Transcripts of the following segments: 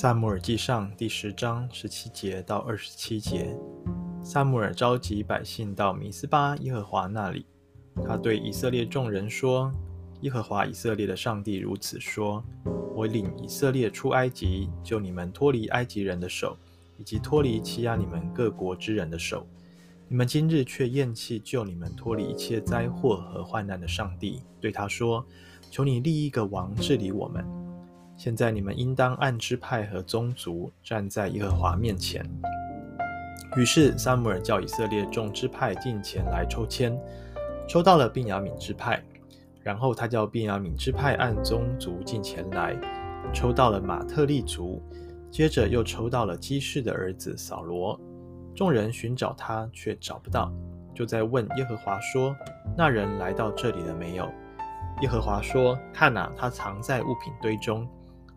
撒母耳记上第十章十七节到二十七节，撒母耳召集百姓到米斯巴耶和华那里，他对以色列众人说：“耶和华以色列的上帝如此说：我领以色列出埃及，救你们脱离埃及人的手，以及脱离欺压你们各国之人的手。你们今日却厌弃救你们脱离一切灾祸和患难的上帝，对他说：求你立一个王治理我们。”现在你们应当按支派和宗族站在耶和华面前。于是撒母耳叫以色列众支派进前来抽签，抽到了便雅悯支派。然后他叫便雅悯支派按宗族进前来，抽到了马特利族。接着又抽到了基士的儿子扫罗。众人寻找他，却找不到，就在问耶和华说：“那人来到这里了没有？”耶和华说：“看哪，他藏在物品堆中。”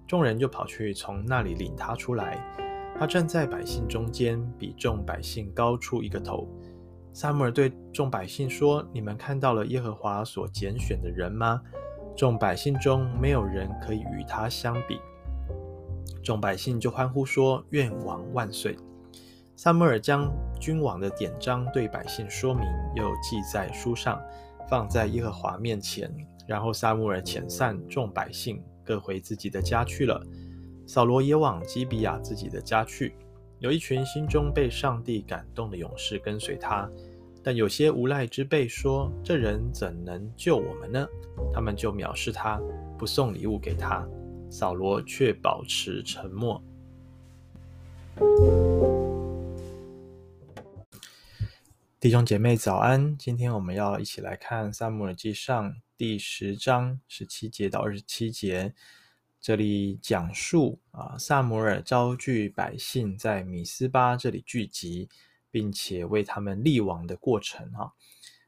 众人就跑去从那里领他出来，他站在百姓中间，比众百姓高出一个头。撒母耳对众百姓说：“你们看到了耶和华所拣选的人吗？众百姓中没有人可以与他相比。”众百姓就欢呼说：“愿王万岁！”撒母耳将君王的典章对百姓说明，又记在书上，放在耶和华面前。然后撒母耳遣散众百姓。各回自己的家去了。扫罗也往基比亚自己的家去。有一群心中被上帝感动的勇士跟随他，但有些无赖之辈说：“这人怎能救我们呢？”他们就藐视他，不送礼物给他。扫罗却保持沉默。弟兄姐妹早安，今天我们要一起来看《撒母耳记上》第十章十七节到二十七节。这里讲述啊，撒母耳召聚百姓在米斯巴这里聚集，并且为他们立王的过程哈。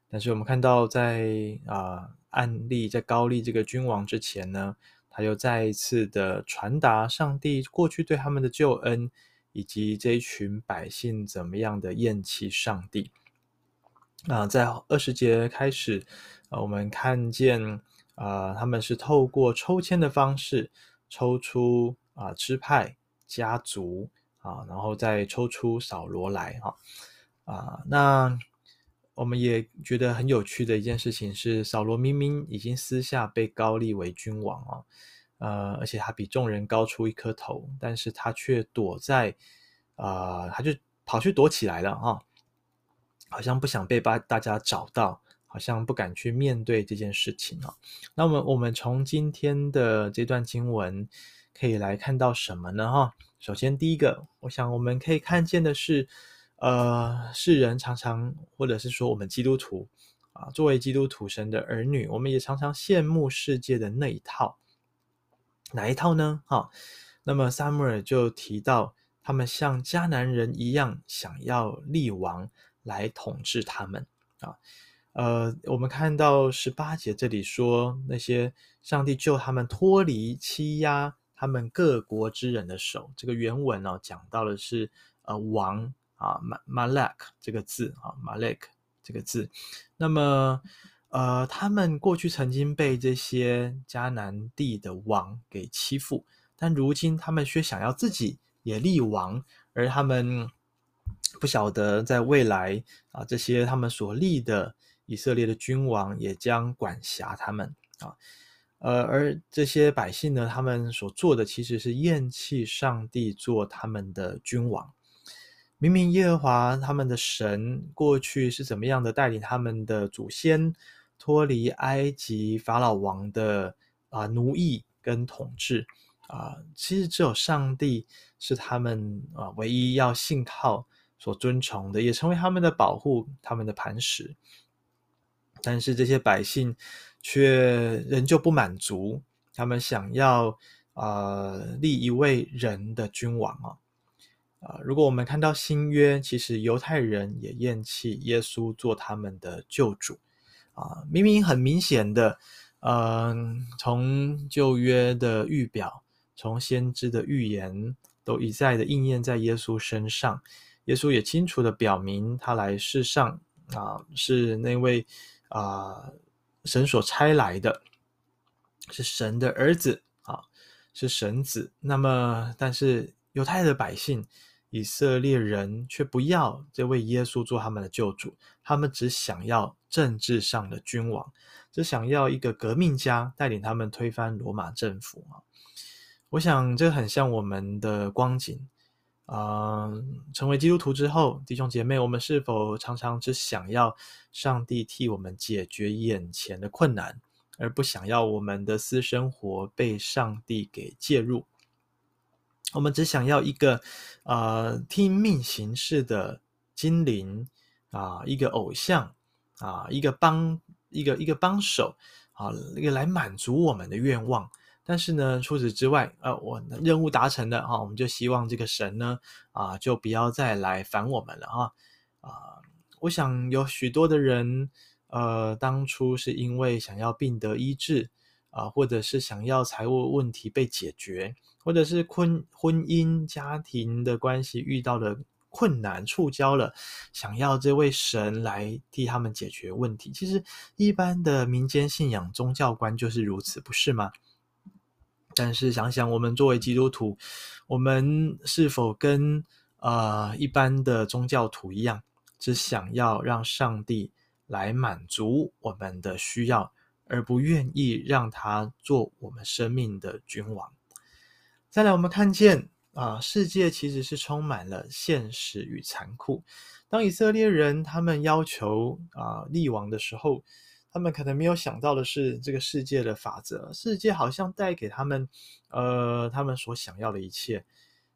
但是我们看到在，啊暗立在高丽这个君王之前呢，他又再一次的传达上帝过去对他们的救恩，以及这一群百姓怎么样的厌弃上帝。啊，在二十节开始，啊，我们看见啊，他们是透过抽签的方式抽出啊支派、家族啊，然后再抽出扫罗来哈啊。那我们也觉得很有趣的一件事情是，扫罗明明已经私下被高立为君王啊，呃，而且他比众人高出一颗头，但是他却躲在啊，他就跑去躲起来了哈。好像不想被大大家找到，好像不敢去面对这件事情哦。那么我们从今天的这段经文可以来看到什么呢？哈，首先第一个，我想我们可以看见的是，呃，世人常常或者是说我们基督徒啊，作为基督徒神的儿女，我们也常常羡慕世界的那一套，哪一套呢？哈，那么撒母耳就提到，他们像迦南人一样，想要立王。来统治他们啊，呃，我们看到十八节这里说，那些上帝救他们脱离欺压他们各国之人的手。这个原文呢、哦，讲到的是呃王啊，Malek 这个字啊，Malek 这个字。那么呃，他们过去曾经被这些迦南地的王给欺负，但如今他们却想要自己也立王，而他们。不晓得在未来啊，这些他们所立的以色列的君王也将管辖他们啊，呃，而这些百姓呢，他们所做的其实是厌弃上帝做他们的君王。明明耶和华他们的神过去是怎么样的带领他们的祖先脱离埃及法老王的啊奴役跟统治啊，其实只有上帝是他们啊唯一要信靠。所尊崇的，也成为他们的保护，他们的磐石。但是这些百姓却仍旧不满足，他们想要呃立一位人的君王啊。啊、如果我们看到新约，其实犹太人也厌弃耶稣做他们的救主啊、明明很明显的，嗯、呃，从旧约的预表，从先知的预言，都一再的应验在耶稣身上。耶稣也清楚地表明，他来世上啊，是那位啊神所差来的，是神的儿子啊，是神子，那么但是犹太的百姓、以色列人却不要这位耶稣做他们的救主，他们只想要政治上的君王，只想要一个革命家带领他们推翻罗马政府啊。我想这很像我们的光景啊、成为基督徒之后，弟兄姐妹，我们是否常常只想要上帝替我们解决眼前的困难？而不想要我们的私生活被上帝给介入，我们只想要一个呃听命行事的精灵啊，一个偶像啊，一个帮一个一个帮手啊，一个来满足我们的愿望。但是呢，除此之外，呃，我任务达成了啊，我们就希望这个神呢啊，就不要再来烦我们了啊啊！我想有许多的人。呃，当初是因为想要病得医治啊、或者是想要财务问题被解决，或者是婚婚姻家庭的关系遇到了困难触礁了，想要这位神来替他们解决问题。其实一般的民间信仰宗教观就是如此，不是吗？但是想想我们作为基督徒，我们是否跟呃一般的宗教徒一样，只想要让上帝来满足我们的需要，而不愿意让他做我们生命的君王。再来，我们看见啊，世界其实是充满了现实与残酷。当以色列人他们要求啊立王的时候，他们可能没有想到的是这个世界的法则。世界好像带给他们呃他们所想要的一切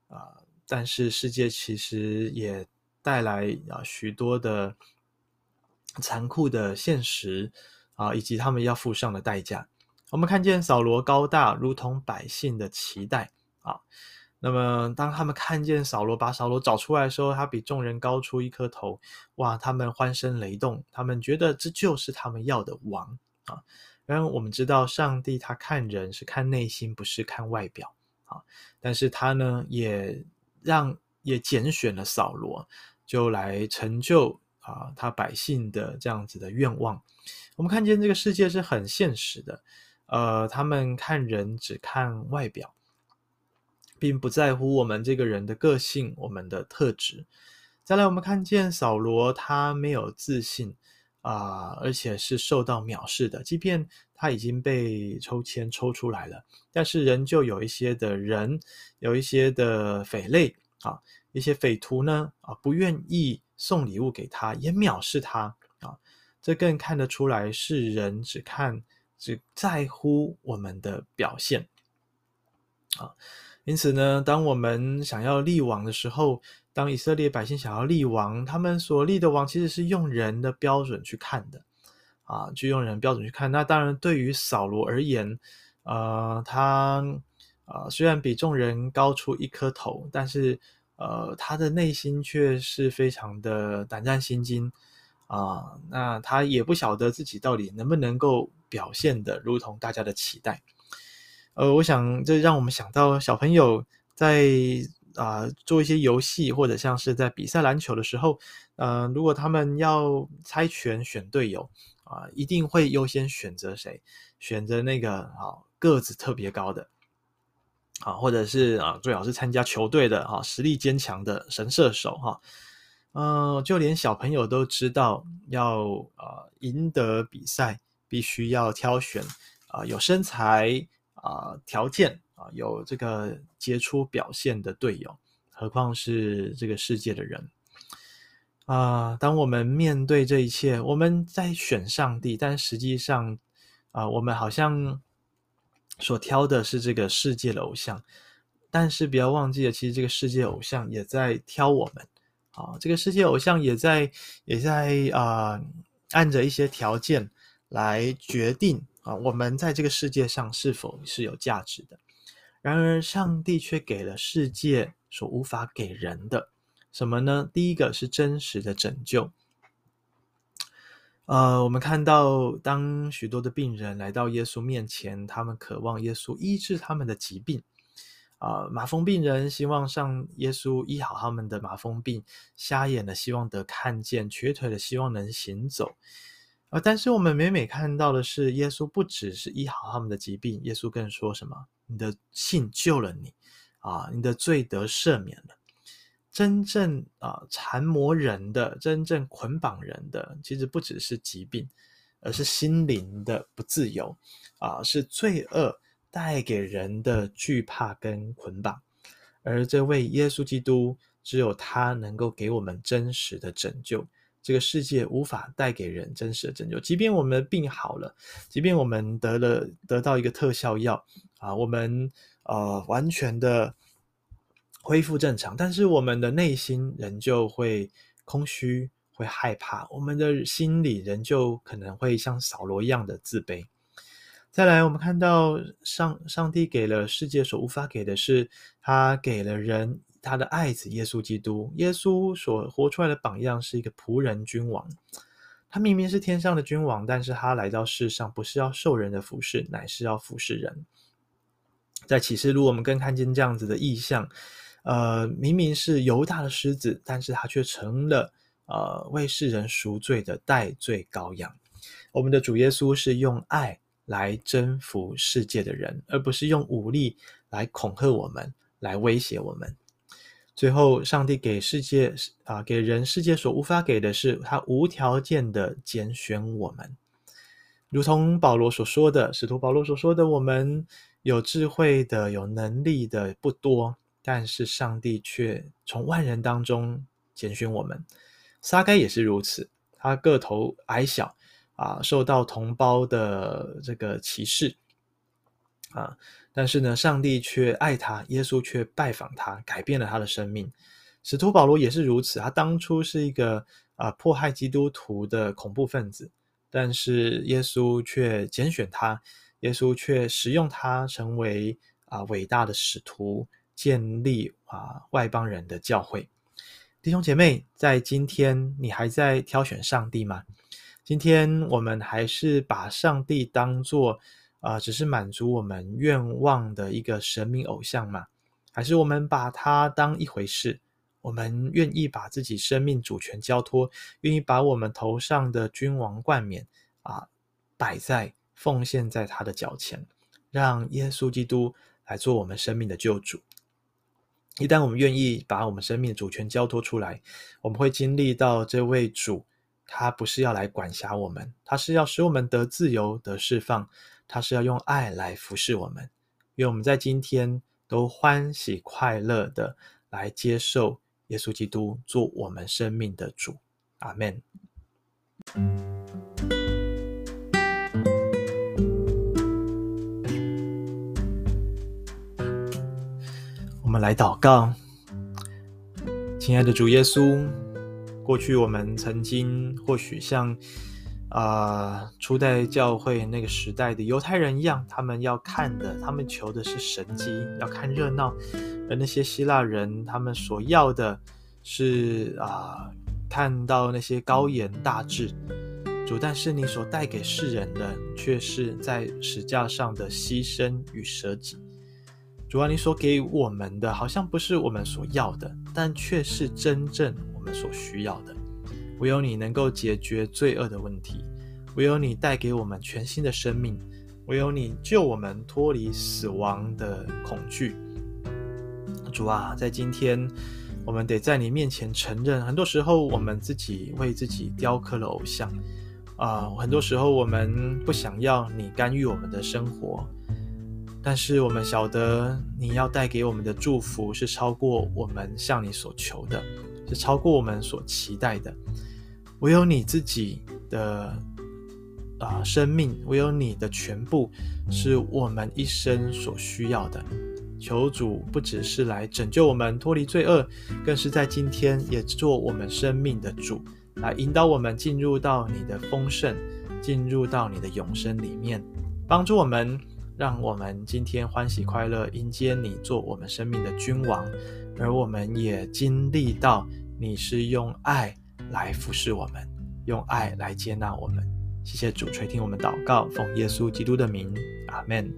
啊，但是世界其实也带来啊许多的。残酷的现实啊，以及他们要付上的代价。我们看见扫罗高大，如同百姓的期待啊。那么，当他们看见扫罗把扫罗找出来的时候，他比众人高出一颗头，哇！他们欢声雷动，他们觉得这就是他们要的王啊。然后我们知道，上帝他看人是看内心，不是看外表啊。但是他呢，也让也拣选了扫罗，就来成就。啊，他百姓的这样子的愿望，我们看见这个世界是很现实的，呃，他们看人只看外表，并不在乎我们这个人的个性、我们的特质。再来，我们看见扫罗他没有自信啊，而且是受到藐视的，即便他已经被抽签抽出来了，但是仍旧有一些的人，有一些的匪类啊，一些匪徒呢啊，不愿意。送礼物给他，也藐视他啊！这更看得出来，是人只看只在乎我们的表现啊。因此呢，当我们想要立王的时候，当以色列百姓想要立王，他们所立的王其实是用人的标准去看的啊，就用人标准去看。那当然，对于扫罗而言，呃，他呃虽然比众人高出一颗头，但是。呃，他的内心却是非常的胆战心惊啊，那他也不晓得自己到底能不能够表现得如同大家的期待。呃，我想这让我们想到小朋友在啊、做一些游戏或者像是在比赛篮球的时候，呃，如果他们要猜拳选队友啊、一定会优先选择谁？选择那个啊个子特别高的。啊，或者是啊，最好是参加球队的哈，实力坚强的神射手哈，嗯，就连小朋友都知道要啊赢得比赛，必须要挑选啊有身材啊条件啊有这个杰出表现的队友，何况是这个世界的人啊。当我们面对这一切，我们在选上帝，但实际上啊，我们好像。所挑的是这个世界的偶像，但是不要忘记了，其实这个世界偶像也在挑我们啊。这个世界偶像也在也在啊、按着一些条件来决定啊，我们在这个世界上是否是有价值的。然而，上帝却给了世界所无法给人的什么呢？第一个是真实的拯救。呃，我们看到，当许多的病人来到耶稣面前，他们渴望耶稣医治他们的疾病。啊、呃，麻风病人希望上耶稣医好他们的麻风病；瞎眼的希望得看见；瘸腿的希望能行走。啊，但是我们每每看到的是，耶稣不只是医好他们的疾病，耶稣更说什么？你的信救了你，啊，你的罪得赦免了。真正啊缠磨人的、真正捆绑人的，其实不只是疾病，而是心灵的不自由，啊，是罪恶带给人的惧怕跟捆绑。而这位耶稣基督，只有他能够给我们真实的拯救。这个世界无法带给人真实的拯救，即便我们病好了，即便我们得了得到一个特效药啊，我们呃完全的恢复正常，但是我们的内心仍旧会空虚，会害怕，我们的心里仍旧可能会像扫罗一样的自卑。再来，我们看到上上帝给了世界所无法给的是，他给了人。他的爱子耶稣基督，耶稣所活出来的榜样是一个仆人君王。他明明是天上的君王，但是他来到世上不是要受人的服侍，乃是要服侍人。在启示录，我们更看见这样子的意象。呃，明明是犹大的狮子，但是他却成了呃为世人赎罪的代罪羔羊。我们的主耶稣是用爱来征服世界的人，而不是用武力来恐吓我们，来威胁我们。最后，上帝给世界啊，给人世界所无法给的是，他无条件的拣选我们。如同保罗所说的，使徒保罗所说的，我们有智慧的、有能力的不多，但是上帝却从万人当中拣选我们。撒该也是如此，他个头矮小啊，受到同胞的这个歧视啊。但是呢，上帝却爱他，耶稣却拜访他，改变了他的生命。使徒保罗也是如此，他当初是一个啊、迫害基督徒的恐怖分子，但是耶稣却拣选他，耶稣却使用他成为啊、伟大的使徒，建立啊、外邦人的教会。弟兄姐妹，在今天你还在挑选上帝吗？今天我们还是把上帝当作。啊、只是满足我们愿望的一个神明偶像吗？还是我们把它当一回事？我们愿意把自己生命主权交托，愿意把我们头上的君王冠冕啊摆在奉献在他的脚前，让耶稣基督来做我们生命的救主。一旦我们愿意把我们生命的主权交托出来，我们会经历到这位主，他不是要来管辖我们，他是要使我们得自由、得释放。他是要用爱来服侍我们，愿我们在今天都欢喜快乐的来接受耶稣基督做我们生命的主。阿门。我们来祷告，亲爱的主耶稣，过去我们曾经或许像。啊、初代教会那个时代的犹太人一样，他们要看的，他们求的是神迹，要看热闹；而那些希腊人，他们所要的是啊、看到那些高言大志。主，但是你所带给世人的，却是在十架上的牺牲与舍己。主啊，你所给我们的，好像不是我们所要的，但却是真正所需要的。唯有你能够解决罪恶的问题，唯有你带给我们全新的生命，唯有你救我们脱离死亡的恐惧。主啊，在今天，我们得在你面前承认，很多时候我们自己为自己雕刻了偶像啊，很多时候我们不想要你干预我们的生活，但是我们晓得你要带给我们的祝福是超过我们向你所求的，是超过我们所期待的。唯有你自己的啊、生命，唯有你的全部，是我们一生所需要的。求主不只是来拯救我们脱离罪恶，更是在今天也做我们生命的主，来引导我们进入到你的丰盛，进入到你的永生里面，帮助我们，让我们今天欢喜快乐迎接你做我们生命的君王，而我们也经历到你是用爱。来服侍我们，用爱来接纳我们。谢谢主垂听我们祷告，奉耶稣基督的名，阿门。